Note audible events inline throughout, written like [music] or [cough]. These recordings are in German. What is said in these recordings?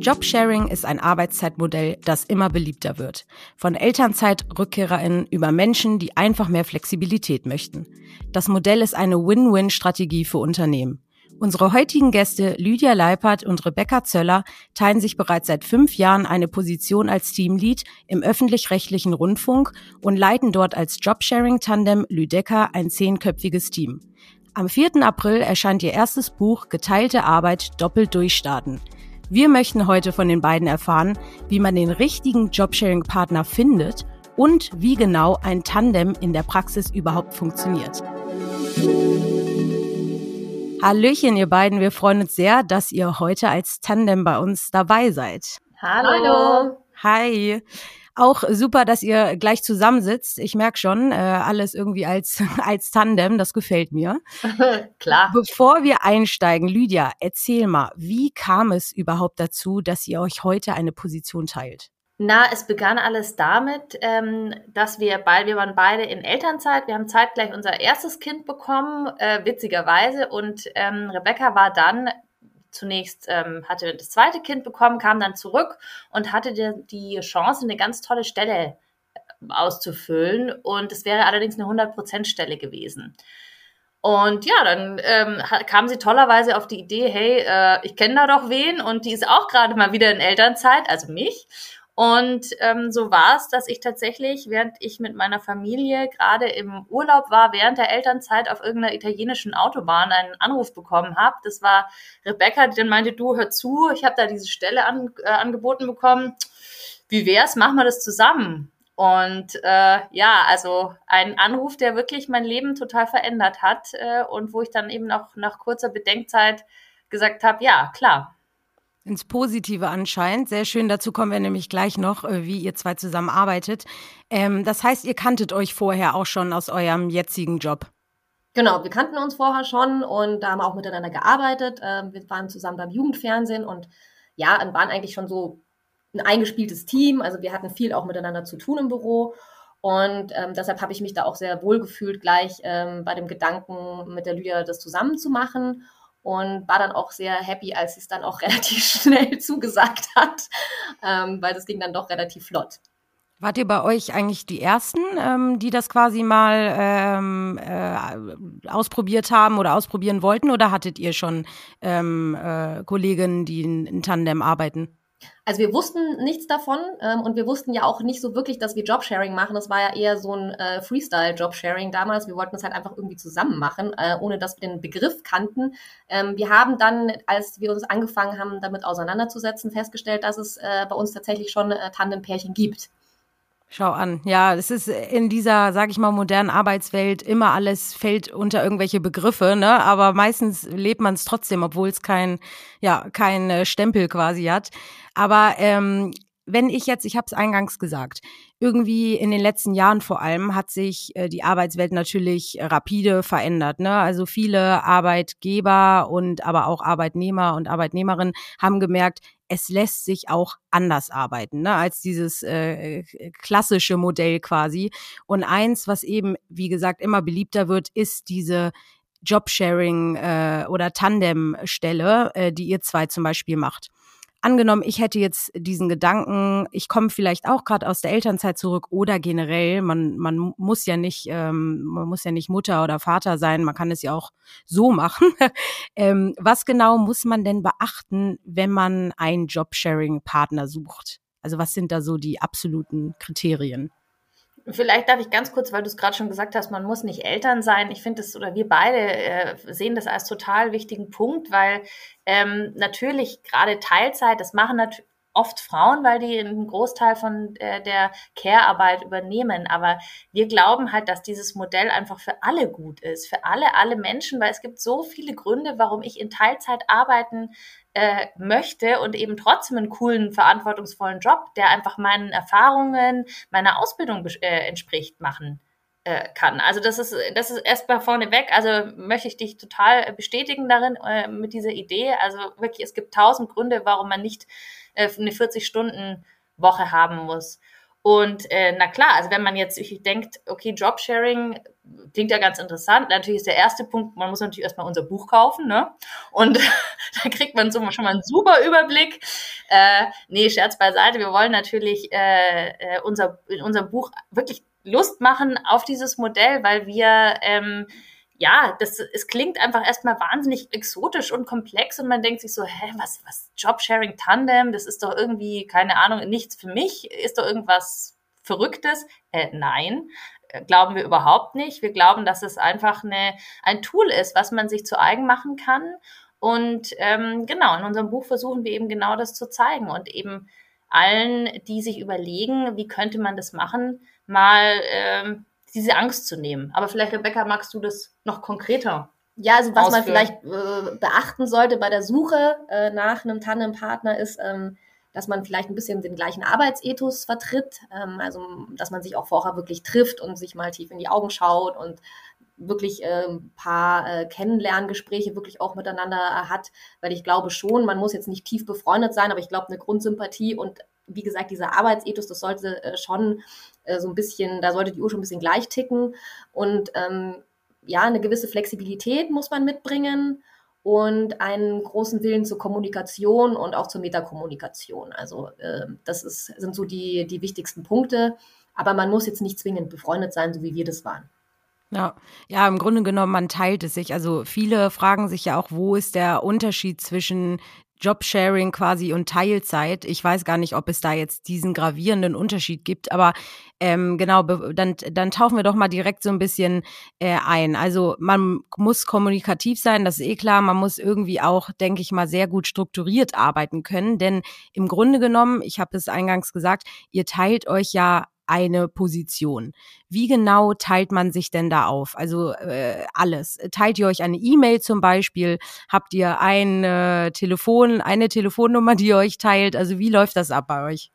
Jobsharing ist ein Arbeitszeitmodell, das immer beliebter wird. Von Elternzeitrückkehrerinnen über Menschen, die einfach mehr Flexibilität möchten. Das Modell ist eine Win-Win-Strategie für Unternehmen. Unsere heutigen Gäste Lydia Leipert und Rebecca Zöller teilen sich bereits seit fünf Jahren eine Position als Teamlead im öffentlich-rechtlichen Rundfunk und leiten dort als Jobsharing-Tandem Lüdecker ein zehnköpfiges Team. Am 4. April erscheint ihr erstes Buch Geteilte Arbeit doppelt durchstarten. Wir möchten heute von den beiden erfahren, wie man den richtigen Jobsharing-Partner findet und wie genau ein Tandem in der Praxis überhaupt funktioniert. Hallöchen, ihr beiden. Wir freuen uns sehr, dass ihr heute als Tandem bei uns dabei seid. Hallo. Hi. Auch super, dass ihr gleich zusammensitzt. Ich merke schon, äh, alles irgendwie als, [laughs] als Tandem, das gefällt mir. [laughs] Klar. Bevor wir einsteigen, Lydia, erzähl mal, wie kam es überhaupt dazu, dass ihr euch heute eine Position teilt? Na, es begann alles damit, ähm, dass wir beide, wir waren beide in Elternzeit. Wir haben zeitgleich unser erstes Kind bekommen, äh, witzigerweise. Und ähm, Rebecca war dann zunächst, ähm, hatte das zweite Kind bekommen, kam dann zurück und hatte die, die Chance, eine ganz tolle Stelle äh, auszufüllen. Und es wäre allerdings eine 100%-Stelle gewesen. Und ja, dann ähm, kam sie tollerweise auf die Idee, hey, äh, ich kenne da doch wen und die ist auch gerade mal wieder in Elternzeit, also mich. Und ähm, so war es, dass ich tatsächlich, während ich mit meiner Familie gerade im Urlaub war, während der Elternzeit auf irgendeiner italienischen Autobahn einen Anruf bekommen habe. Das war Rebecca, die dann meinte, du hör zu, ich habe da diese Stelle an, äh, angeboten bekommen. Wie wär's, machen wir das zusammen? Und äh, ja, also ein Anruf, der wirklich mein Leben total verändert hat äh, und wo ich dann eben auch nach kurzer Bedenkzeit gesagt habe, ja, klar, ins Positive anscheinend. Sehr schön, dazu kommen wir nämlich gleich noch, äh, wie ihr zwei zusammenarbeitet. Ähm, das heißt, ihr kanntet euch vorher auch schon aus eurem jetzigen Job. Genau, wir kannten uns vorher schon und da haben wir auch miteinander gearbeitet. Ähm, wir waren zusammen beim Jugendfernsehen und ja, waren eigentlich schon so ein eingespieltes Team. Also wir hatten viel auch miteinander zu tun im Büro. Und ähm, deshalb habe ich mich da auch sehr wohl gefühlt, gleich ähm, bei dem Gedanken, mit der Lydia das zusammen zu machen und war dann auch sehr happy, als sie es dann auch [laughs] relativ schnell zugesagt hat, ähm, weil das ging dann doch relativ flott. Wart ihr bei euch eigentlich die Ersten, ähm, die das quasi mal ähm, äh, ausprobiert haben oder ausprobieren wollten? Oder hattet ihr schon ähm, äh, Kolleginnen, die in, in Tandem arbeiten? Also wir wussten nichts davon ähm, und wir wussten ja auch nicht so wirklich, dass wir Jobsharing machen. Das war ja eher so ein äh, Freestyle-Jobsharing damals. Wir wollten es halt einfach irgendwie zusammen machen, äh, ohne dass wir den Begriff kannten. Ähm, wir haben dann, als wir uns angefangen haben, damit auseinanderzusetzen, festgestellt, dass es äh, bei uns tatsächlich schon äh, Tandem-Pärchen gibt. Schau an. Ja, es ist in dieser, sag ich mal, modernen Arbeitswelt immer alles fällt unter irgendwelche Begriffe, ne? Aber meistens lebt man es trotzdem, obwohl es kein, ja, kein äh, Stempel quasi hat. Aber ähm, wenn ich jetzt, ich habe es eingangs gesagt, irgendwie in den letzten Jahren vor allem hat sich äh, die Arbeitswelt natürlich rapide verändert. Ne? Also viele Arbeitgeber und aber auch Arbeitnehmer und Arbeitnehmerinnen haben gemerkt, es lässt sich auch anders arbeiten, ne, als dieses äh, klassische Modell quasi. Und eins, was eben, wie gesagt, immer beliebter wird, ist diese Jobsharing äh, oder Tandem-Stelle, äh, die ihr zwei zum Beispiel macht angenommen, ich hätte jetzt diesen Gedanken, ich komme vielleicht auch gerade aus der Elternzeit zurück oder generell, man, man muss ja nicht, ähm, man muss ja nicht Mutter oder Vater sein, man kann es ja auch so machen. [laughs] ähm, was genau muss man denn beachten, wenn man einen Jobsharing-Partner sucht? Also was sind da so die absoluten Kriterien? Vielleicht darf ich ganz kurz, weil du es gerade schon gesagt hast, man muss nicht Eltern sein. Ich finde das, oder wir beide äh, sehen das als total wichtigen Punkt, weil ähm, natürlich gerade Teilzeit, das machen natürlich oft Frauen, weil die einen Großteil von äh, der Care-Arbeit übernehmen. Aber wir glauben halt, dass dieses Modell einfach für alle gut ist, für alle, alle Menschen, weil es gibt so viele Gründe, warum ich in Teilzeit arbeiten äh, möchte und eben trotzdem einen coolen, verantwortungsvollen Job, der einfach meinen Erfahrungen, meiner Ausbildung äh, entspricht, machen äh, kann. Also das ist, das ist erstmal vorneweg. Also möchte ich dich total bestätigen darin mit dieser Idee. Also wirklich, es gibt tausend Gründe, warum man nicht äh, eine 40-Stunden-Woche haben muss. Und äh, na klar, also wenn man jetzt denkt, okay, Jobsharing klingt ja ganz interessant. Natürlich ist der erste Punkt, man muss natürlich erstmal unser Buch kaufen, ne? Und [laughs] da kriegt man so schon mal einen super Überblick. Äh, nee, Scherz beiseite. Wir wollen natürlich äh, äh, unser, in unserem Buch wirklich Lust machen auf dieses Modell, weil wir ähm, ja, das, es klingt einfach erstmal wahnsinnig exotisch und komplex und man denkt sich so, hä, was, was, Jobsharing Tandem, das ist doch irgendwie, keine Ahnung, nichts für mich, ist doch irgendwas Verrücktes? Äh, nein, äh, glauben wir überhaupt nicht. Wir glauben, dass es einfach eine, ein Tool ist, was man sich zu eigen machen kann. Und ähm, genau, in unserem Buch versuchen wir eben genau das zu zeigen und eben allen, die sich überlegen, wie könnte man das machen, mal ähm, diese Angst zu nehmen. Aber vielleicht, Rebecca, magst du das noch konkreter? Ja, also was ausführen? man vielleicht äh, beachten sollte bei der Suche äh, nach einem Tandempartner ist, ähm, dass man vielleicht ein bisschen den gleichen Arbeitsethos vertritt, ähm, also dass man sich auch vorher wirklich trifft und sich mal tief in die Augen schaut und wirklich äh, ein paar äh, Kennenlerngespräche wirklich auch miteinander hat, weil ich glaube schon, man muss jetzt nicht tief befreundet sein, aber ich glaube, eine Grundsympathie und wie gesagt, dieser Arbeitsethos, das sollte äh, schon äh, so ein bisschen, da sollte die Uhr schon ein bisschen gleich ticken. Und ähm, ja, eine gewisse Flexibilität muss man mitbringen und einen großen Willen zur Kommunikation und auch zur Metakommunikation. Also äh, das ist, sind so die, die wichtigsten Punkte. Aber man muss jetzt nicht zwingend befreundet sein, so wie wir das waren. Ja, ja, im Grunde genommen, man teilt es sich. Also viele fragen sich ja auch, wo ist der Unterschied zwischen Jobsharing quasi und Teilzeit. Ich weiß gar nicht, ob es da jetzt diesen gravierenden Unterschied gibt, aber ähm, genau, dann, dann tauchen wir doch mal direkt so ein bisschen äh, ein. Also man muss kommunikativ sein, das ist eh klar. Man muss irgendwie auch, denke ich mal, sehr gut strukturiert arbeiten können, denn im Grunde genommen, ich habe es eingangs gesagt, ihr teilt euch ja eine Position. Wie genau teilt man sich denn da auf? Also äh, alles. Teilt ihr euch eine E-Mail zum Beispiel? Habt ihr ein äh, Telefon, eine Telefonnummer, die ihr euch teilt? Also wie läuft das ab bei euch?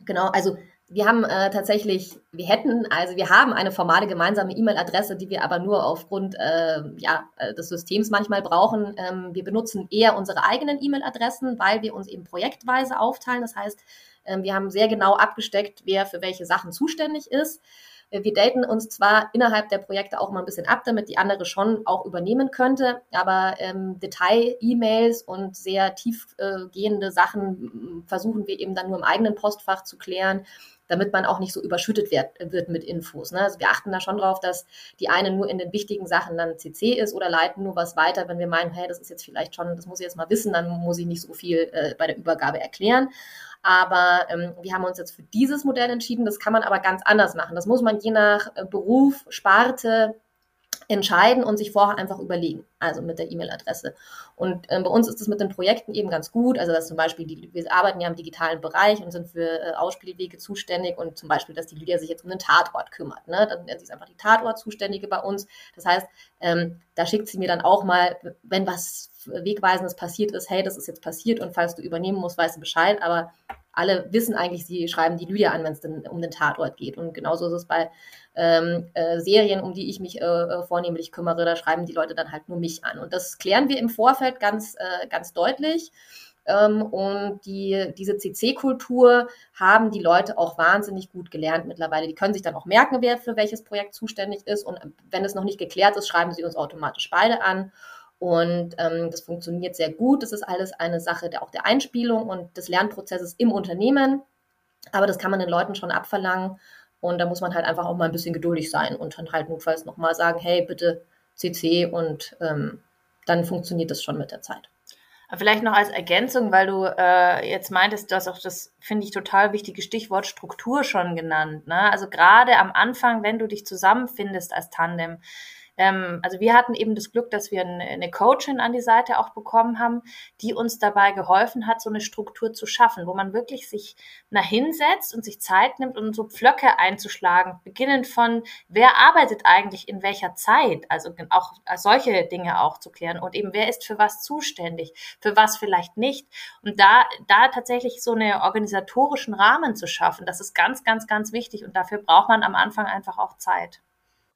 Genau, also wir haben äh, tatsächlich, wir hätten, also wir haben eine formale gemeinsame E-Mail-Adresse, die wir aber nur aufgrund äh, ja, äh, des Systems manchmal brauchen. Ähm, wir benutzen eher unsere eigenen E-Mail-Adressen, weil wir uns eben projektweise aufteilen. Das heißt, wir haben sehr genau abgesteckt, wer für welche Sachen zuständig ist. Äh, wir daten uns zwar innerhalb der Projekte auch mal ein bisschen ab, damit die andere schon auch übernehmen könnte, aber ähm, Detail-E-Mails und sehr tiefgehende äh, Sachen versuchen wir eben dann nur im eigenen Postfach zu klären, damit man auch nicht so überschüttet wird, wird mit Infos. Ne? Also wir achten da schon drauf, dass die eine nur in den wichtigen Sachen dann CC ist oder leiten nur was weiter, wenn wir meinen, hey, das ist jetzt vielleicht schon, das muss ich jetzt mal wissen, dann muss ich nicht so viel äh, bei der Übergabe erklären. Aber ähm, wir haben uns jetzt für dieses Modell entschieden. Das kann man aber ganz anders machen. Das muss man je nach äh, Beruf, Sparte, entscheiden und sich vorher einfach überlegen, also mit der E-Mail-Adresse. Und äh, bei uns ist es mit den Projekten eben ganz gut, also dass zum Beispiel, die, wir arbeiten ja im digitalen Bereich und sind für äh, Ausspielwege zuständig und zum Beispiel, dass die Lydia sich jetzt um den Tatort kümmert. Ne? Dann sie ist einfach die Tatort-Zuständige bei uns. Das heißt, ähm, da schickt sie mir dann auch mal, wenn was Wegweisendes passiert ist, hey, das ist jetzt passiert und falls du übernehmen musst, weißt du Bescheid, aber alle wissen eigentlich, sie schreiben die Lydia an, wenn es um den Tatort geht. Und genauso ist es bei ähm, äh, Serien, um die ich mich äh, äh, vornehmlich kümmere, da schreiben die Leute dann halt nur mich an. Und das klären wir im Vorfeld ganz, äh, ganz deutlich. Ähm, und die, diese CC-Kultur haben die Leute auch wahnsinnig gut gelernt mittlerweile. Die können sich dann auch merken, wer für welches Projekt zuständig ist. Und wenn es noch nicht geklärt ist, schreiben sie uns automatisch beide an. Und ähm, das funktioniert sehr gut. Das ist alles eine Sache der, auch der Einspielung und des Lernprozesses im Unternehmen. Aber das kann man den Leuten schon abverlangen. Und da muss man halt einfach auch mal ein bisschen geduldig sein und dann halt notfalls nochmal sagen, hey, bitte CC und ähm, dann funktioniert das schon mit der Zeit. Vielleicht noch als Ergänzung, weil du äh, jetzt meintest, du hast auch das, finde ich, total wichtige Stichwort Struktur schon genannt. Ne? Also gerade am Anfang, wenn du dich zusammenfindest als Tandem, ähm, also wir hatten eben das Glück, dass wir eine, Coachin an die Seite auch bekommen haben, die uns dabei geholfen hat, so eine Struktur zu schaffen, wo man wirklich sich nach hinsetzt und sich Zeit nimmt, um so Pflöcke einzuschlagen, beginnend von, wer arbeitet eigentlich in welcher Zeit, also auch solche Dinge auch zu klären und eben wer ist für was zuständig, für was vielleicht nicht und da, da tatsächlich so eine organisatorischen Rahmen zu schaffen, das ist ganz, ganz, ganz wichtig und dafür braucht man am Anfang einfach auch Zeit.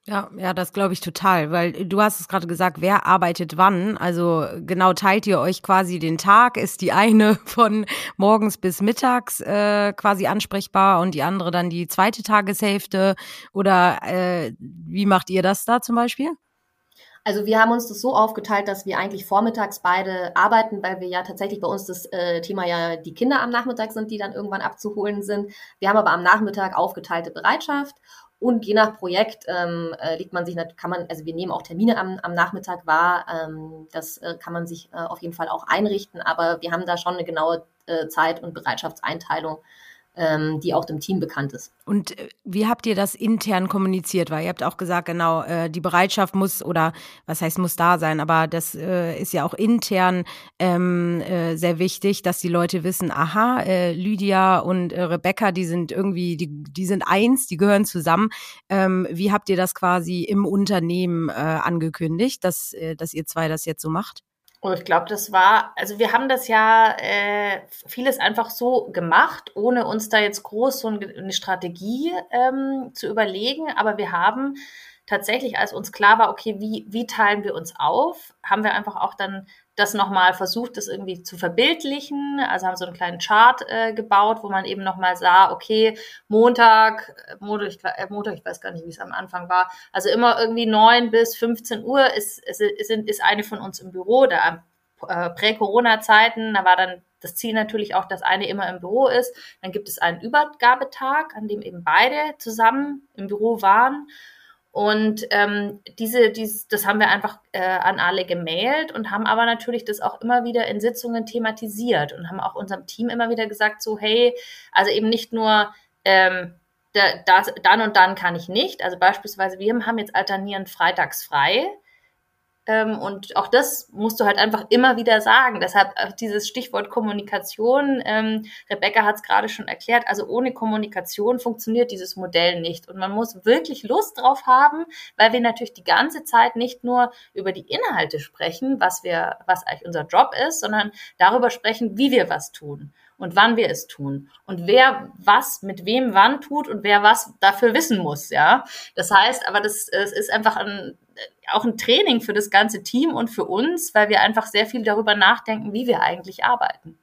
Ja, ja, das glaube ich total, weil du hast es gerade gesagt, wer arbeitet wann? Also genau teilt ihr euch quasi den Tag? Ist die eine [laughs] von morgens bis mittags äh, quasi ansprechbar und die andere dann die zweite Tageshälfte? Oder äh, wie macht ihr das da zum Beispiel? Also wir haben uns das so aufgeteilt, dass wir eigentlich vormittags beide arbeiten, weil wir ja tatsächlich bei uns das äh, Thema ja die Kinder am Nachmittag sind, die dann irgendwann abzuholen sind. Wir haben aber am Nachmittag aufgeteilte Bereitschaft und je nach Projekt ähm, äh, legt man sich, kann man, also wir nehmen auch Termine am, am Nachmittag wahr. Ähm, das äh, kann man sich äh, auf jeden Fall auch einrichten, aber wir haben da schon eine genaue äh, Zeit- und Bereitschaftseinteilung die auch dem Team bekannt ist. Und äh, wie habt ihr das intern kommuniziert? Weil ihr habt auch gesagt, genau, äh, die Bereitschaft muss oder was heißt muss da sein, aber das äh, ist ja auch intern ähm, äh, sehr wichtig, dass die Leute wissen, aha, äh, Lydia und äh, Rebecca, die sind irgendwie, die, die sind eins, die gehören zusammen. Ähm, wie habt ihr das quasi im Unternehmen angekündigt, dass, dass ihr zwei das jetzt so macht? Oh, ich glaube, das war, also wir haben das ja äh, vieles einfach so gemacht, ohne uns da jetzt groß so eine Strategie ähm, zu überlegen. Aber wir haben tatsächlich, als uns klar war, okay, wie, wie teilen wir uns auf, haben wir einfach auch dann das nochmal versucht, das irgendwie zu verbildlichen. Also haben so einen kleinen Chart äh, gebaut, wo man eben nochmal sah, okay, Montag, äh, Montag ich, äh, Montag, ich weiß gar nicht, wie es am Anfang war. Also immer irgendwie neun bis 15 Uhr ist, ist, ist, ist eine von uns im Büro. Da äh, Prä-Corona-Zeiten, da war dann das Ziel natürlich auch, dass eine immer im Büro ist. Dann gibt es einen Übergabetag, an dem eben beide zusammen im Büro waren. Und ähm, diese, dies, das haben wir einfach äh, an alle gemailt und haben aber natürlich das auch immer wieder in Sitzungen thematisiert und haben auch unserem Team immer wieder gesagt, so hey, also eben nicht nur ähm, da, das, dann und dann kann ich nicht. Also beispielsweise wir haben jetzt alternierend freitags frei und auch das musst du halt einfach immer wieder sagen. Deshalb auch dieses Stichwort Kommunikation. Ähm, Rebecca hat es gerade schon erklärt. Also ohne Kommunikation funktioniert dieses Modell nicht. Und man muss wirklich Lust drauf haben, weil wir natürlich die ganze Zeit nicht nur über die Inhalte sprechen, was wir, was eigentlich unser Job ist, sondern darüber sprechen, wie wir was tun und wann wir es tun und wer was mit wem wann tut und wer was dafür wissen muss, ja. Das heißt, aber das, es ist einfach ein, auch ein Training für das ganze Team und für uns, weil wir einfach sehr viel darüber nachdenken, wie wir eigentlich arbeiten.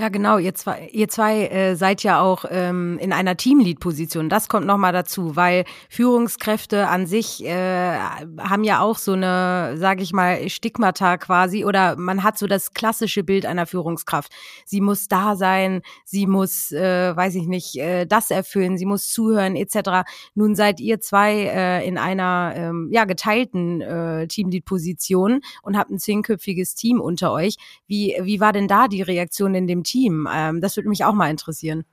Ja, genau. Ihr zwei, ihr zwei äh, seid ja auch ähm, in einer Teamlead-Position. Das kommt nochmal dazu, weil Führungskräfte an sich äh, haben ja auch so eine, sage ich mal, Stigmata quasi oder man hat so das klassische Bild einer Führungskraft. Sie muss da sein, sie muss, äh, weiß ich nicht, äh, das erfüllen, sie muss zuhören etc. Nun seid ihr zwei äh, in einer ähm, ja geteilten äh, Teamlead-Position und habt ein zehnköpfiges Team unter euch. Wie wie war denn da die Reaktion in dem Team? Ähm, das würde mich auch mal interessieren.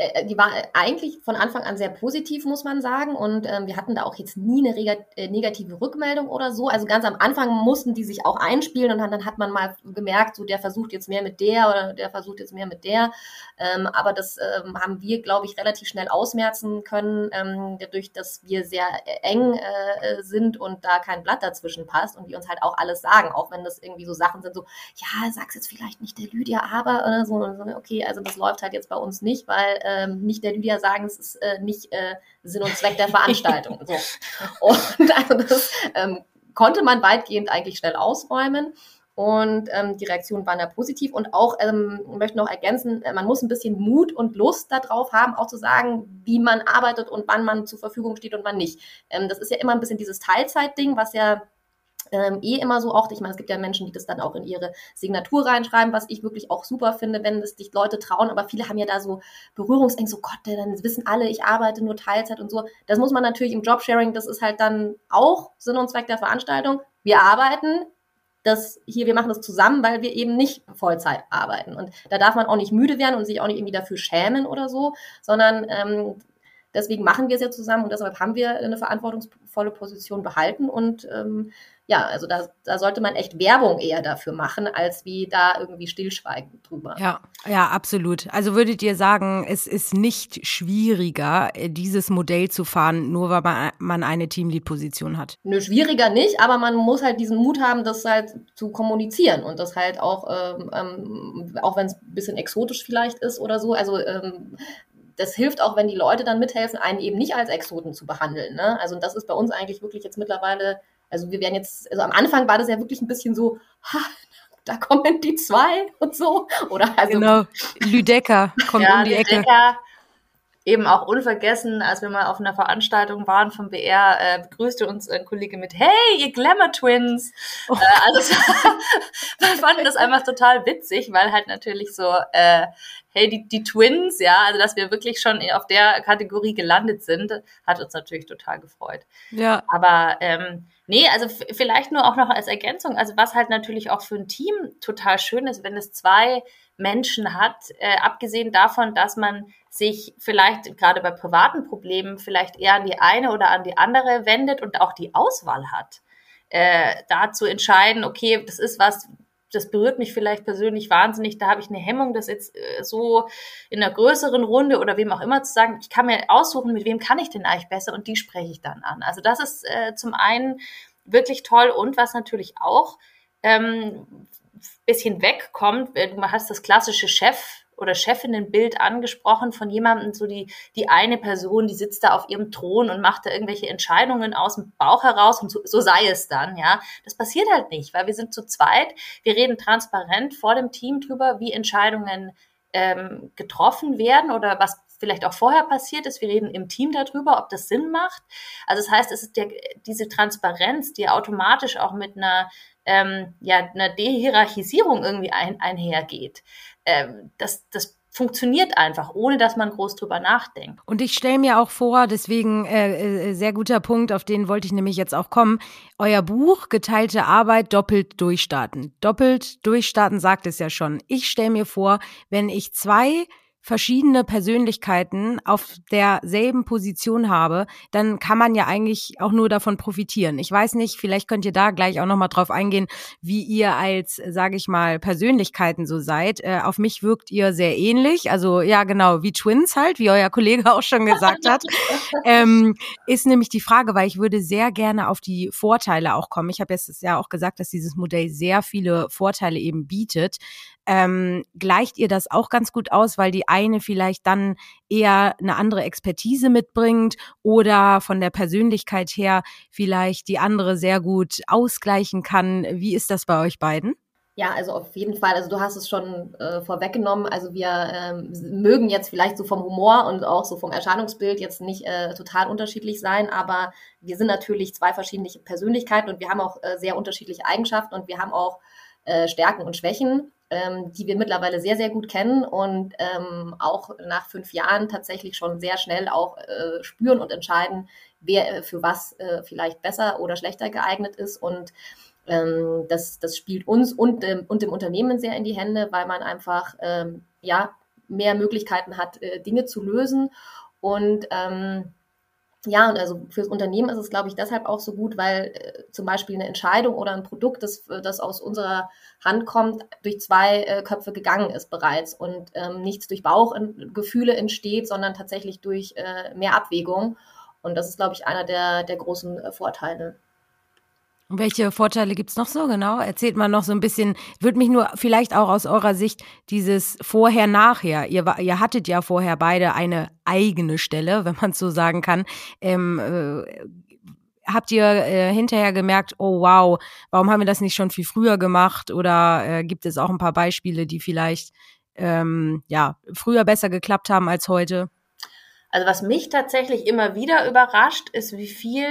Äh, die war eigentlich von Anfang an sehr positiv, muss man sagen. Und ähm, wir hatten da auch jetzt nie eine äh, negative Rückmeldung oder so. Also ganz am Anfang mussten die sich auch einspielen und dann, dann, hat man mal gemerkt, so der versucht jetzt mehr mit der oder der versucht jetzt mehr mit der. Ähm, aber das ähm, haben wir, glaube ich, relativ schnell ausmerzen können, ähm, dadurch, dass wir sehr eng äh, sind und da kein Blatt dazwischen passt und die uns halt auch alles sagen, auch wenn das irgendwie so Sachen sind, so, ja, sag's jetzt vielleicht nicht der Lydia, aber oder so. Okay, also das läuft halt jetzt bei uns nicht, weil ähm, nicht der Lydia sagen, es ist äh, nicht äh, Sinn und Zweck der Veranstaltung. so. Und [laughs] also das ähm, konnte man weitgehend eigentlich schnell ausräumen. Und ähm, die Reaktionen waren da positiv. Und auch, ähm, möchte noch ergänzen, äh, man muss ein bisschen Mut und Lust darauf haben, auch zu sagen, wie man arbeitet und wann man zur Verfügung steht und wann nicht. Ähm, das ist ja immer ein bisschen dieses Teilzeitding, was ja ähm, eh immer so auch, ich meine, es gibt ja Menschen, die das dann auch in ihre Signatur reinschreiben, was ich wirklich auch super finde, wenn es dich Leute trauen, aber viele haben ja da so Berührungsängste, so Gott, dann wissen alle, ich arbeite nur Teilzeit und so. Das muss man natürlich im Jobsharing, das ist halt dann auch Sinn und Zweck der Veranstaltung. Wir arbeiten, das hier, wir machen das zusammen, weil wir eben nicht Vollzeit arbeiten. Und da darf man auch nicht müde werden und sich auch nicht irgendwie dafür schämen oder so, sondern ähm, deswegen machen wir es ja zusammen und deshalb haben wir eine verantwortungsvolle Position behalten und ähm, ja, also da, da sollte man echt Werbung eher dafür machen, als wie da irgendwie stillschweigen drüber. Ja, ja, absolut. Also würdet ihr sagen, es ist nicht schwieriger, dieses Modell zu fahren, nur weil man eine Teamlead-Position hat? Nö, schwieriger nicht, aber man muss halt diesen Mut haben, das halt zu kommunizieren und das halt auch, ähm, ähm auch wenn es ein bisschen exotisch vielleicht ist oder so, also ähm, das hilft auch, wenn die Leute dann mithelfen, einen eben nicht als Exoten zu behandeln. Ne? Also das ist bei uns eigentlich wirklich jetzt mittlerweile, also wir werden jetzt, also am Anfang war das ja wirklich ein bisschen so, ha, da kommen die zwei und so. Oder also genau, Lüdecker kommt ja, um die Lüdecker, Ecke eben auch unvergessen, als wir mal auf einer Veranstaltung waren vom BR, äh, begrüßte uns ein Kollege mit, hey, ihr Glamour Twins. Oh. Äh, also [laughs] wir fanden das einfach total witzig, weil halt natürlich so, äh, hey, die, die Twins, ja, also dass wir wirklich schon auf der Kategorie gelandet sind, hat uns natürlich total gefreut. Ja. Aber ähm, nee, also vielleicht nur auch noch als Ergänzung, also was halt natürlich auch für ein Team total schön ist, wenn es zwei Menschen hat, äh, abgesehen davon, dass man sich vielleicht gerade bei privaten Problemen vielleicht eher an die eine oder an die andere wendet und auch die Auswahl hat, äh, da zu entscheiden, okay, das ist was, das berührt mich vielleicht persönlich wahnsinnig, da habe ich eine Hemmung, das jetzt äh, so in einer größeren Runde oder wem auch immer zu sagen, ich kann mir aussuchen, mit wem kann ich denn eigentlich besser und die spreche ich dann an. Also das ist äh, zum einen wirklich toll und was natürlich auch ähm, bisschen wegkommt, äh, du hast das klassische Chef oder Chefinnenbild angesprochen von jemandem, so die, die eine Person, die sitzt da auf ihrem Thron und macht da irgendwelche Entscheidungen aus dem Bauch heraus und so, so sei es dann, ja. Das passiert halt nicht, weil wir sind zu zweit, wir reden transparent vor dem Team drüber, wie Entscheidungen ähm, getroffen werden oder was vielleicht auch vorher passiert ist. Wir reden im Team darüber, ob das Sinn macht. Also das heißt, es ist der, diese Transparenz, die automatisch auch mit einer ähm, ja, einer Dehierarchisierung irgendwie ein, einhergeht. Ähm, das, das funktioniert einfach, ohne dass man groß drüber nachdenkt. Und ich stelle mir auch vor, deswegen äh, äh, sehr guter Punkt, auf den wollte ich nämlich jetzt auch kommen. Euer Buch Geteilte Arbeit doppelt durchstarten. Doppelt durchstarten sagt es ja schon. Ich stelle mir vor, wenn ich zwei verschiedene Persönlichkeiten auf derselben Position habe, dann kann man ja eigentlich auch nur davon profitieren. Ich weiß nicht, vielleicht könnt ihr da gleich auch nochmal drauf eingehen, wie ihr als, sage ich mal, Persönlichkeiten so seid. Äh, auf mich wirkt ihr sehr ähnlich, also ja genau, wie Twins halt, wie euer Kollege [laughs] auch schon gesagt hat. ähm, ist nämlich die Frage, weil ich würde sehr gerne auf die Vorteile auch kommen. Ich habe jetzt ja auch gesagt, dass dieses Modell sehr viele Vorteile eben bietet ähm, gleicht ihr das auch ganz gut aus, weil die eine vielleicht dann eher eine andere Expertise mitbringt oder von der Persönlichkeit her vielleicht die andere sehr gut ausgleichen kann. Wie ist das bei euch beiden? Ja, also auf jeden Fall. Also du hast es schon äh, vorweggenommen. Also wir ähm, mögen jetzt vielleicht so vom Humor und auch so vom Erscheinungsbild jetzt nicht äh, total unterschiedlich sein, aber wir sind natürlich zwei verschiedene Persönlichkeiten und wir haben auch äh, sehr unterschiedliche Eigenschaften und wir haben auch äh, Stärken und Schwächen ähm, die wir mittlerweile sehr, sehr gut kennen und ähm, auch nach fünf Jahren tatsächlich schon sehr schnell auch äh, spüren und entscheiden, wer äh, für was äh, vielleicht besser oder schlechter geeignet ist. Und ähm, das, das spielt uns und, ähm, und dem Unternehmen sehr in die Hände, weil man einfach ähm, ja, mehr Möglichkeiten hat, äh, Dinge zu lösen. Und ähm, ja, und also fürs Unternehmen ist es, glaube ich, deshalb auch so gut, weil äh, zum Beispiel eine Entscheidung oder ein Produkt, das, das aus unserer Hand kommt, durch zwei äh, Köpfe gegangen ist bereits und ähm, nichts durch Bauchgefühle entsteht, sondern tatsächlich durch äh, mehr Abwägung. Und das ist, glaube ich, einer der, der großen äh, Vorteile. Welche Vorteile gibt's noch so genau? Erzählt mal noch so ein bisschen, würde mich nur vielleicht auch aus eurer Sicht dieses Vorher-Nachher, ihr, ihr hattet ja vorher beide eine eigene Stelle, wenn man so sagen kann. Ähm, äh, habt ihr äh, hinterher gemerkt, oh wow, warum haben wir das nicht schon viel früher gemacht? Oder äh, gibt es auch ein paar Beispiele, die vielleicht ähm, ja früher besser geklappt haben als heute? Also was mich tatsächlich immer wieder überrascht, ist, wie viel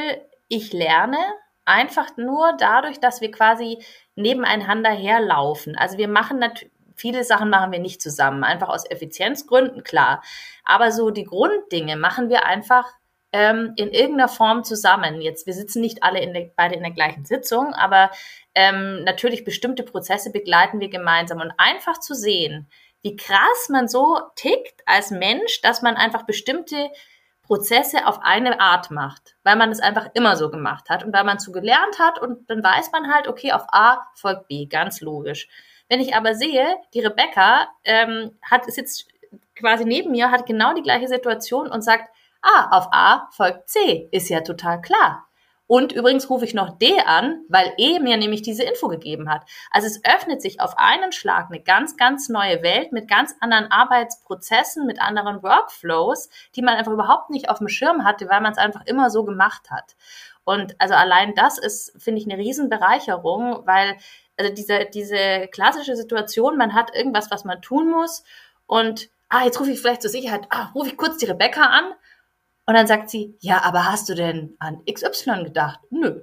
ich lerne einfach nur dadurch, dass wir quasi nebeneinander herlaufen. Also wir machen natürlich, viele Sachen machen wir nicht zusammen, einfach aus Effizienzgründen, klar. Aber so die Grunddinge machen wir einfach ähm, in irgendeiner Form zusammen. Jetzt, wir sitzen nicht alle in der, beide in der gleichen Sitzung, aber ähm, natürlich bestimmte Prozesse begleiten wir gemeinsam. Und einfach zu sehen, wie krass man so tickt als Mensch, dass man einfach bestimmte Prozesse auf eine Art macht, weil man es einfach immer so gemacht hat und weil man zu gelernt hat und dann weiß man halt, okay, auf A folgt B, ganz logisch. Wenn ich aber sehe, die Rebecca ähm, hat ist jetzt quasi neben mir, hat genau die gleiche Situation und sagt, ah, auf A folgt C, ist ja total klar. Und übrigens rufe ich noch D an, weil E mir nämlich diese Info gegeben hat. Also es öffnet sich auf einen Schlag eine ganz, ganz neue Welt mit ganz anderen Arbeitsprozessen, mit anderen Workflows, die man einfach überhaupt nicht auf dem Schirm hatte, weil man es einfach immer so gemacht hat. Und also allein das ist, finde ich, eine Riesenbereicherung, weil also diese, diese klassische Situation, man hat irgendwas, was man tun muss und ah, jetzt rufe ich vielleicht zur Sicherheit, ah, rufe ich kurz die Rebecca an und dann sagt sie, ja, aber hast du denn an XY gedacht? Nö.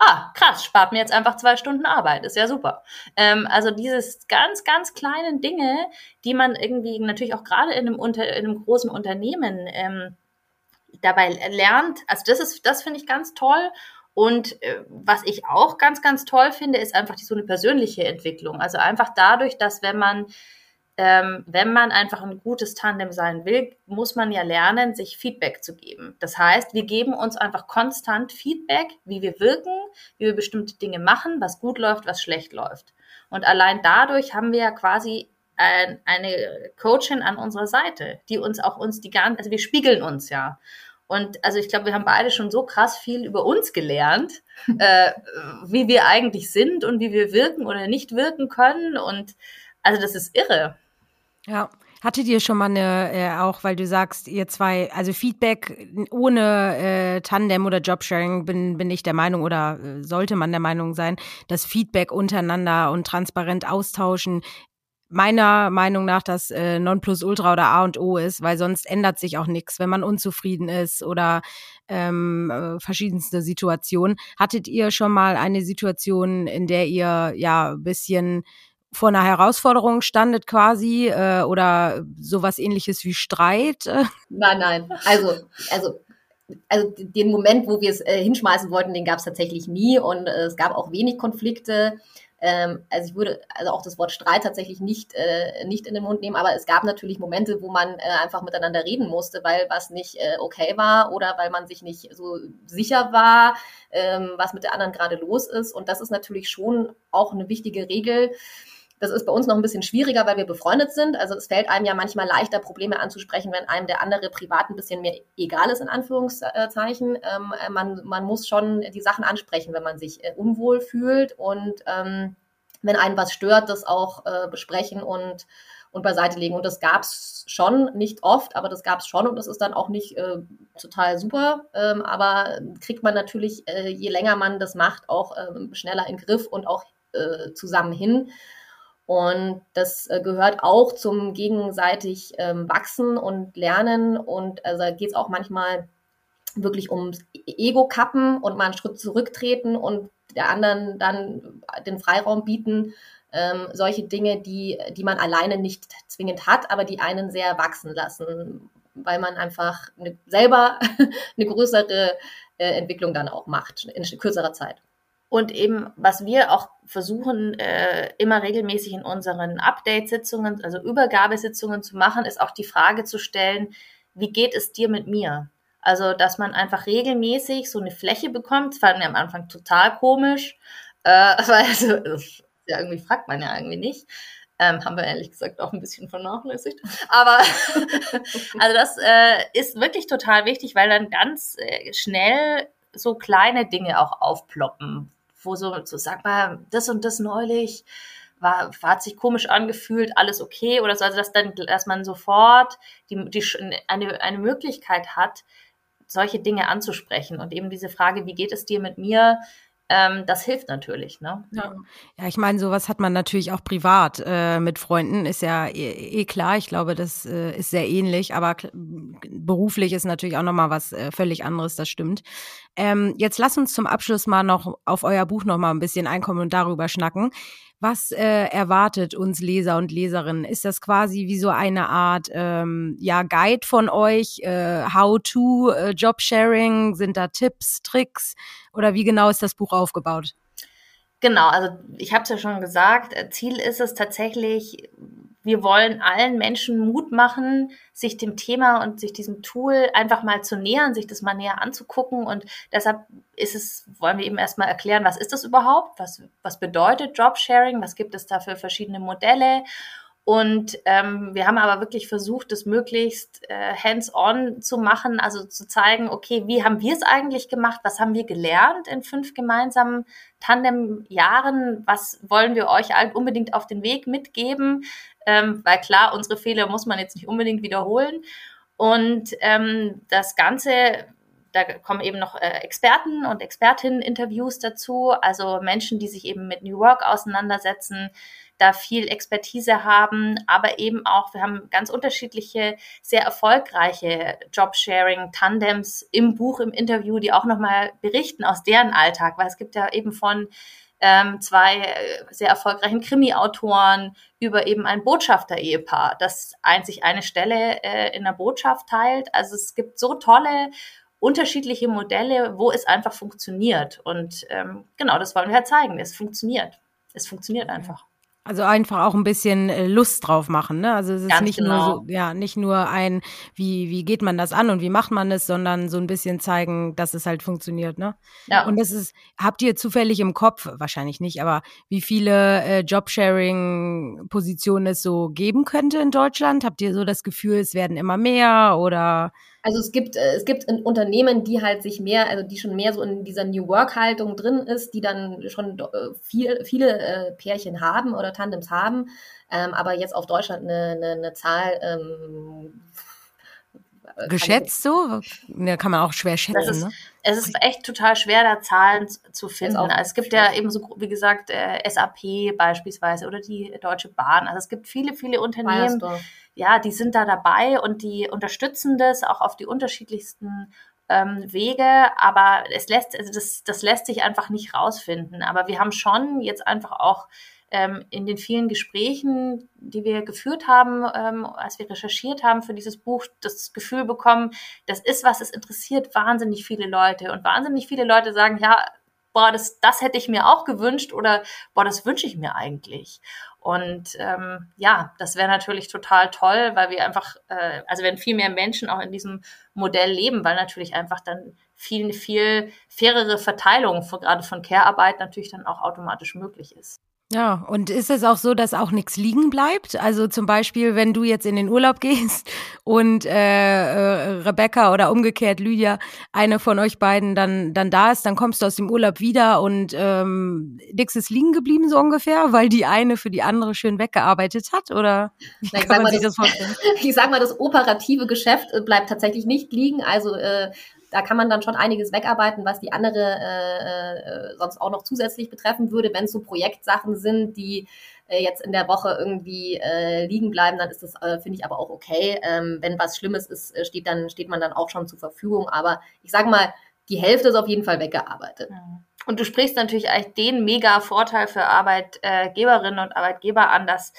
Ah, krass, spart mir jetzt einfach zwei Stunden Arbeit, ist ja super. Ähm, also dieses ganz, ganz kleinen Dinge, die man irgendwie natürlich auch gerade in einem, unter, in einem großen Unternehmen ähm, dabei lernt, also das ist, das finde ich ganz toll. Und äh, was ich auch ganz, ganz toll finde, ist einfach die, so eine persönliche Entwicklung. Also einfach dadurch, dass wenn man ähm, wenn man einfach ein gutes Tandem sein will, muss man ja lernen, sich Feedback zu geben. Das heißt, wir geben uns einfach konstant Feedback, wie wir wirken, wie wir bestimmte Dinge machen, was gut läuft, was schlecht läuft. Und allein dadurch haben wir ja quasi ein, eine Coachin an unserer Seite, die uns auch uns die ganze, also wir spiegeln uns ja. Und also ich glaube, wir haben beide schon so krass viel über uns gelernt, [laughs] äh, wie wir eigentlich sind und wie wir wirken oder nicht wirken können. Und also das ist irre. Ja. Hattet ihr schon mal eine, äh, auch weil du sagst, ihr zwei, also Feedback ohne äh, Tandem oder Jobsharing bin, bin ich der Meinung oder äh, sollte man der Meinung sein, dass Feedback untereinander und transparent austauschen meiner Meinung nach das äh, Nonplusultra oder A und O ist, weil sonst ändert sich auch nichts, wenn man unzufrieden ist oder ähm, äh, verschiedenste Situationen. Hattet ihr schon mal eine Situation, in der ihr ja bisschen vor einer Herausforderung standet quasi äh, oder sowas ähnliches wie Streit? [laughs] Nein, nein. Also, also also den Moment, wo wir es äh, hinschmeißen wollten, den gab es tatsächlich nie und äh, es gab auch wenig Konflikte. Ähm, also ich würde also auch das Wort Streit tatsächlich nicht, äh, nicht in den Mund nehmen, aber es gab natürlich Momente, wo man äh, einfach miteinander reden musste, weil was nicht äh, okay war oder weil man sich nicht so sicher war, ähm, was mit der anderen gerade los ist. Und das ist natürlich schon auch eine wichtige Regel das ist bei uns noch ein bisschen schwieriger, weil wir befreundet sind. Also es fällt einem ja manchmal leichter, Probleme anzusprechen, wenn einem der andere privat ein bisschen mehr egal ist, in Anführungszeichen. Ähm, man, man muss schon die Sachen ansprechen, wenn man sich äh, unwohl fühlt und ähm, wenn einen was stört, das auch äh, besprechen und, und beiseite legen. Und das gab es schon, nicht oft, aber das gab es schon und das ist dann auch nicht äh, total super. Ähm, aber kriegt man natürlich, äh, je länger man das macht, auch ähm, schneller in Griff und auch äh, zusammen hin. Und das äh, gehört auch zum gegenseitig ähm, Wachsen und Lernen. Und also geht es auch manchmal wirklich ums Ego-Kappen und mal einen Schritt zurücktreten und der anderen dann den Freiraum bieten. Ähm, solche Dinge, die, die man alleine nicht zwingend hat, aber die einen sehr wachsen lassen, weil man einfach eine, selber [laughs] eine größere äh, Entwicklung dann auch macht in kürzerer Zeit. Und eben, was wir auch versuchen, äh, immer regelmäßig in unseren Update-Sitzungen, also Übergabesitzungen zu machen, ist auch die Frage zu stellen, wie geht es dir mit mir? Also, dass man einfach regelmäßig so eine Fläche bekommt, das fanden wir am Anfang total komisch, äh, [laughs] weil also, ja, irgendwie fragt man ja irgendwie nicht. Ähm, haben wir ehrlich gesagt auch ein bisschen vernachlässigt. Aber [laughs] also das äh, ist wirklich total wichtig, weil dann ganz äh, schnell so kleine Dinge auch aufploppen, wo so, so sag mal, das und das neulich war, hat sich komisch angefühlt, alles okay oder so, also dass dann, dass man sofort die, die, eine, eine Möglichkeit hat, solche Dinge anzusprechen. Und eben diese Frage, wie geht es dir mit mir, ähm, das hilft natürlich, ne? Ja, ja ich meine, sowas hat man natürlich auch privat äh, mit Freunden, ist ja eh, eh klar. Ich glaube, das äh, ist sehr ähnlich, aber beruflich ist natürlich auch nochmal was äh, völlig anderes, das stimmt. Ähm, jetzt lass uns zum Abschluss mal noch auf euer Buch nochmal ein bisschen einkommen und darüber schnacken. Was äh, erwartet uns Leser und Leserinnen? Ist das quasi wie so eine Art ähm, ja, Guide von euch? Äh, How-to äh, Jobsharing? Sind da Tipps, Tricks? Oder wie genau ist das Buch aufgebaut? Genau, also ich habe es ja schon gesagt, äh, Ziel ist es tatsächlich, wir wollen allen Menschen Mut machen, sich dem Thema und sich diesem Tool einfach mal zu nähern, sich das mal näher anzugucken. Und deshalb ist es, wollen wir eben erstmal erklären, was ist das überhaupt? Was, was bedeutet Jobsharing? Was gibt es da für verschiedene Modelle? Und ähm, wir haben aber wirklich versucht, das möglichst äh, hands-on zu machen, also zu zeigen, okay, wie haben wir es eigentlich gemacht, was haben wir gelernt in fünf gemeinsamen Tandem-Jahren, was wollen wir euch unbedingt auf den Weg mitgeben, ähm, weil klar, unsere Fehler muss man jetzt nicht unbedingt wiederholen. Und ähm, das Ganze da kommen eben noch äh, Experten und Expertinnen-Interviews dazu, also Menschen, die sich eben mit New Work auseinandersetzen, da viel Expertise haben, aber eben auch, wir haben ganz unterschiedliche, sehr erfolgreiche Jobsharing-Tandems im Buch, im Interview, die auch nochmal berichten aus deren Alltag, weil es gibt ja eben von ähm, zwei äh, sehr erfolgreichen Krimi-Autoren über eben ein Botschafter-Ehepaar, das einzig eine Stelle äh, in der Botschaft teilt. Also es gibt so tolle unterschiedliche Modelle, wo es einfach funktioniert. Und ähm, genau, das wollen wir halt zeigen. Es funktioniert. Es funktioniert einfach. Also einfach auch ein bisschen äh, Lust drauf machen, ne? Also es ist Ganz nicht genau. nur so, ja, nicht nur ein, wie, wie geht man das an und wie macht man es, sondern so ein bisschen zeigen, dass es halt funktioniert, ne? Ja. Und das ist, habt ihr zufällig im Kopf, wahrscheinlich nicht, aber wie viele äh, Jobsharing-Positionen es so geben könnte in Deutschland? Habt ihr so das Gefühl, es werden immer mehr oder? Also es gibt, äh, es gibt Unternehmen, die halt sich mehr, also die schon mehr so in dieser New Work-Haltung drin ist, die dann schon äh, viel, viele äh, Pärchen haben oder Tandems haben, ähm, aber jetzt auf Deutschland eine, eine, eine Zahl ähm, geschätzt so? Ja, kann man auch schwer schätzen. Ist, ne? Es ist echt total schwer, da Zahlen zu finden. Also es gibt ja eben so, wie gesagt, äh, SAP beispielsweise oder die Deutsche Bahn. Also es gibt viele, viele Unternehmen, ja, die sind da dabei und die unterstützen das auch auf die unterschiedlichsten ähm, Wege, aber es lässt, also das, das lässt sich einfach nicht rausfinden. Aber wir haben schon jetzt einfach auch ähm, in den vielen Gesprächen, die wir geführt haben, ähm, als wir recherchiert haben für dieses Buch, das Gefühl bekommen, das ist was, es interessiert wahnsinnig viele Leute und wahnsinnig viele Leute sagen, ja, boah, das, das hätte ich mir auch gewünscht oder boah, das wünsche ich mir eigentlich. Und ähm, ja, das wäre natürlich total toll, weil wir einfach, äh, also wenn viel mehr Menschen auch in diesem Modell leben, weil natürlich einfach dann viel, viel fairere Verteilung von, gerade von Care-Arbeit natürlich dann auch automatisch möglich ist. Ja, und ist es auch so, dass auch nichts liegen bleibt? Also zum Beispiel, wenn du jetzt in den Urlaub [laughs] gehst und äh, äh, Rebecca oder umgekehrt Lydia, eine von euch beiden dann dann da ist, dann kommst du aus dem Urlaub wieder und ähm, nix ist liegen geblieben so ungefähr, weil die eine für die andere schön weggearbeitet hat, oder? Wie kann man sich das, das vorstellen? [laughs] Ich sag mal, das operative Geschäft äh, bleibt tatsächlich nicht liegen. Also äh, da kann man dann schon einiges wegarbeiten, was die andere äh, äh, sonst auch noch zusätzlich betreffen würde. Wenn es so Projektsachen sind, die äh, jetzt in der Woche irgendwie äh, liegen bleiben, dann ist das, äh, finde ich, aber auch okay. Ähm, wenn was Schlimmes ist, äh, steht, dann, steht man dann auch schon zur Verfügung. Aber ich sage mal, die Hälfte ist auf jeden Fall weggearbeitet. Und du sprichst natürlich eigentlich den mega Vorteil für Arbeitgeberinnen und Arbeitgeber an, dass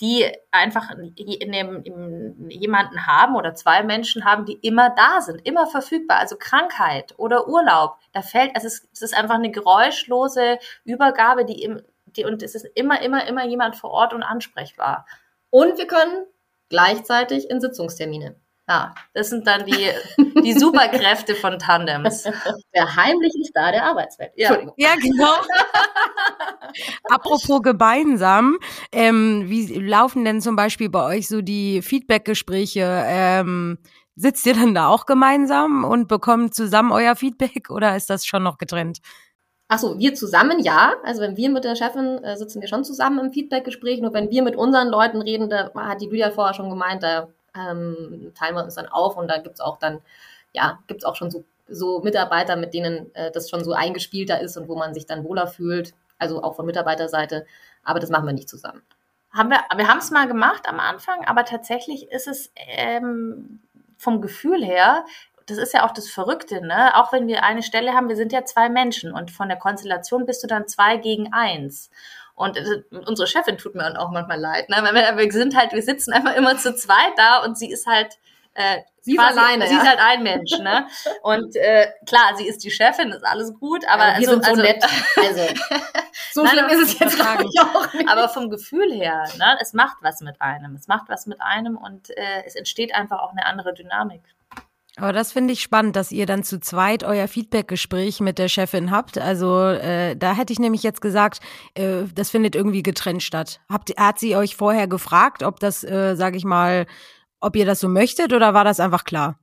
die einfach in dem, in jemanden haben oder zwei Menschen haben, die immer da sind, immer verfügbar. Also Krankheit oder Urlaub, da fällt, also es, es ist einfach eine geräuschlose Übergabe, die, im, die und es ist immer, immer, immer jemand vor Ort und ansprechbar. Und wir können gleichzeitig in Sitzungstermine. Ja, das sind dann die, die [laughs] Superkräfte von Tandems. Der heimliche Star der Arbeitswelt. Ja, ja genau. [laughs] [laughs] Apropos gemeinsam, ähm, wie laufen denn zum Beispiel bei euch so die Feedbackgespräche? Ähm, sitzt ihr dann da auch gemeinsam und bekommt zusammen euer Feedback [laughs] oder ist das schon noch getrennt? Ach so, wir zusammen, ja. Also wenn wir mit der Chefin äh, sitzen wir schon zusammen im Feedbackgespräch. Nur wenn wir mit unseren Leuten reden, da hat die Lydia vorher schon gemeint, da ähm, teilen wir uns dann auf und da gibt's auch dann, ja, gibt's auch schon so, so Mitarbeiter, mit denen äh, das schon so eingespielter ist und wo man sich dann wohler fühlt, also auch von Mitarbeiterseite, aber das machen wir nicht zusammen. Haben wir, wir haben es mal gemacht am Anfang, aber tatsächlich ist es ähm, vom Gefühl her, das ist ja auch das Verrückte, ne? Auch wenn wir eine Stelle haben, wir sind ja zwei Menschen und von der Konstellation bist du dann zwei gegen eins. Und unsere Chefin tut mir dann auch manchmal leid. Ne? Weil wir, sind halt, wir sitzen einfach immer zu zweit da und sie ist halt äh, sie ist alleine. Sie ja. ist halt ein Mensch, ne? [laughs] Und äh, klar, sie ist die Chefin, ist alles gut, aber ja, wir also, sind so also, nett. [laughs] Also so schlimm ist es jetzt auch nicht. Aber vom Gefühl her, ne, es macht was mit einem. Es macht was mit einem und äh, es entsteht einfach auch eine andere Dynamik. Aber das finde ich spannend, dass ihr dann zu zweit euer Feedback-Gespräch mit der Chefin habt. Also äh, da hätte ich nämlich jetzt gesagt, äh, das findet irgendwie getrennt statt. Habt, hat sie euch vorher gefragt, ob das, äh, sage ich mal, ob ihr das so möchtet oder war das einfach klar?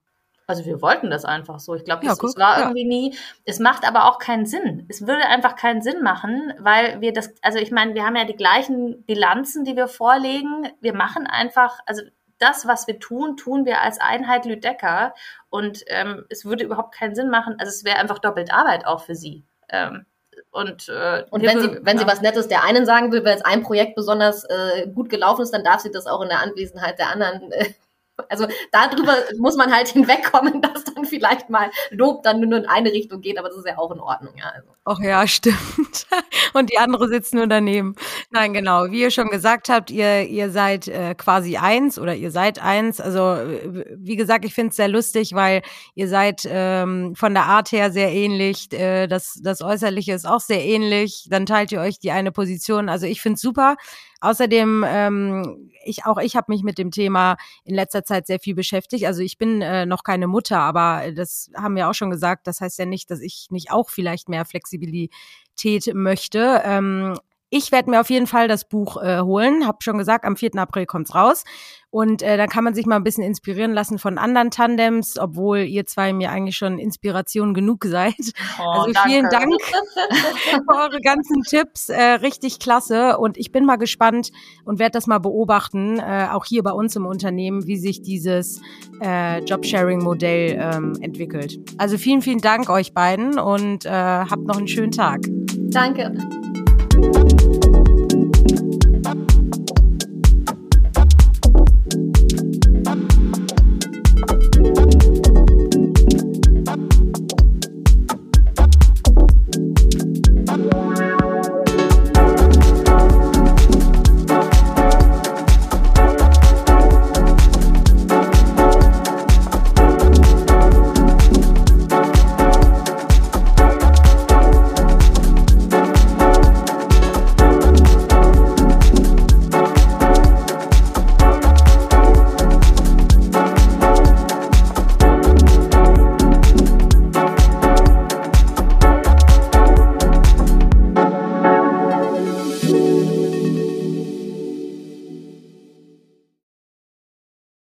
Also wir wollten das einfach so. Ich glaube, ja, es war ja. irgendwie nie. Es macht aber auch keinen Sinn. Es würde einfach keinen Sinn machen, weil wir das, also ich meine, wir haben ja die gleichen Bilanzen, die wir vorlegen. Wir machen einfach, also das, was wir tun, tun wir als Einheit Lüdecker. Und ähm, es würde überhaupt keinen Sinn machen. Also es wäre einfach doppelt Arbeit auch für sie. Ähm, und, äh, und wenn, sie, wenn sie was Nettes der einen sagen will, wenn jetzt ein Projekt besonders äh, gut gelaufen ist, dann darf sie das auch in der Anwesenheit der anderen äh, also darüber muss man halt [laughs] hinwegkommen, dass dann vielleicht mal Lob dann nur in eine Richtung geht, aber das ist ja auch in Ordnung, ja. Also. Ach ja, stimmt. [laughs] Und die andere sitzt nur daneben. Nein, genau. Wie ihr schon gesagt habt, ihr, ihr seid äh, quasi eins oder ihr seid eins. Also wie gesagt, ich finde es sehr lustig, weil ihr seid ähm, von der Art her sehr ähnlich. Äh, das, das Äußerliche ist auch sehr ähnlich. Dann teilt ihr euch die eine Position. Also ich finde es super. Außerdem, ähm, ich auch ich habe mich mit dem Thema in letzter Zeit sehr viel beschäftigt. Also ich bin äh, noch keine Mutter, aber das haben wir auch schon gesagt. Das heißt ja nicht, dass ich nicht auch vielleicht mehr Flexibilität möchte. Ähm, ich werde mir auf jeden Fall das Buch äh, holen. Hab schon gesagt, am 4. April kommt's raus. Und äh, dann kann man sich mal ein bisschen inspirieren lassen von anderen Tandems, obwohl ihr zwei mir eigentlich schon Inspiration genug seid. Oh, also danke. vielen Dank [laughs] für eure ganzen Tipps. Äh, richtig klasse. Und ich bin mal gespannt und werde das mal beobachten, äh, auch hier bei uns im Unternehmen, wie sich dieses äh, Jobsharing-Modell ähm, entwickelt. Also vielen, vielen Dank euch beiden und äh, habt noch einen schönen Tag. Danke.